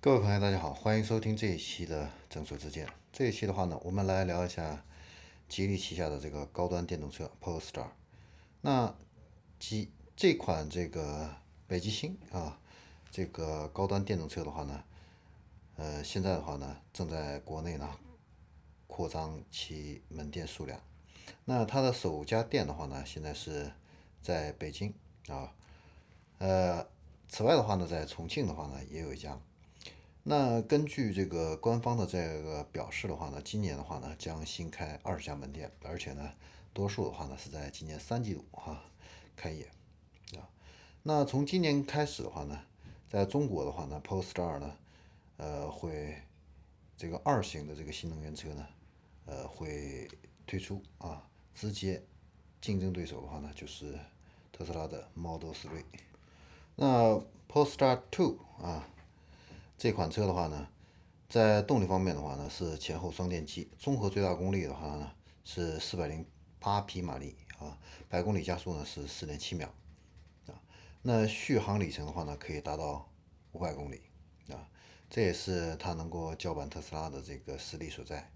各位朋友，大家好，欢迎收听这一期的正说之见。这一期的话呢，我们来聊一下吉利旗下的这个高端电动车 Polestar。那吉这款这个北极星啊，这个高端电动车的话呢，呃，现在的话呢，正在国内呢扩张其门店数量。那它的首家店的话呢，现在是在北京啊，呃，此外的话呢，在重庆的话呢，也有一家。那根据这个官方的这个表示的话呢，今年的话呢将新开二十家门店，而且呢多数的话呢是在今年三季度哈开业啊。那从今年开始的话呢，在中国的话呢，Polestar 呢呃会这个二型的这个新能源车呢呃会推出啊，直接竞争对手的话呢就是特斯拉的 Model Three，。那 Polestar Two 啊。这款车的话呢，在动力方面的话呢是前后双电机，综合最大功率的话呢是四百零八匹马力啊，百公里加速呢是四点七秒啊，那续航里程的话呢可以达到五百公里啊，这也是它能够叫板特斯拉的这个实力所在。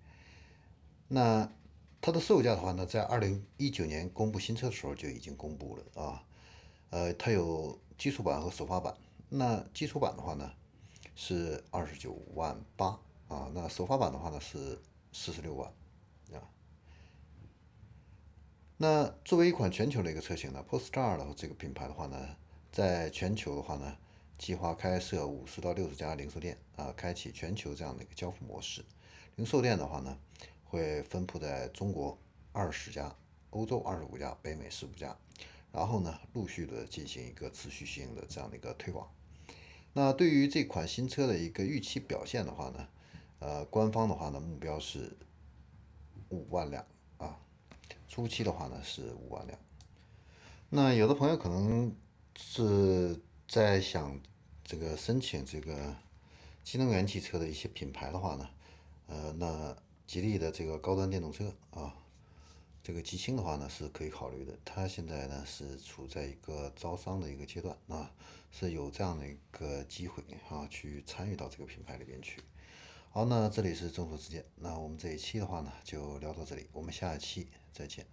那它的售价的话呢，在二零一九年公布新车的时候就已经公布了啊，呃，它有基础版和首发版，那基础版的话呢。是二十九万八啊，那首发版的话呢是四十六万啊。那作为一款全球的一个车型呢，Polestar 的这个品牌的话呢，在全球的话呢，计划开设五十到六十家零售店啊，开启全球这样的一个交付模式。零售店的话呢，会分布在中国二十家、欧洲二十五家、北美十五家，然后呢，陆续的进行一个持续性的这样的一个推广。那对于这款新车的一个预期表现的话呢，呃，官方的话呢目标是五万辆啊，初期的话呢是五万辆。那有的朋友可能是在想这个申请这个新能源汽车的一些品牌的话呢，呃，那吉利的这个高端电动车啊。这个吉星的话呢是可以考虑的，它现在呢是处在一个招商的一个阶段啊，是有这样的一个机会啊去参与到这个品牌里边去。好，那这里是众说之间，那我们这一期的话呢就聊到这里，我们下一期再见。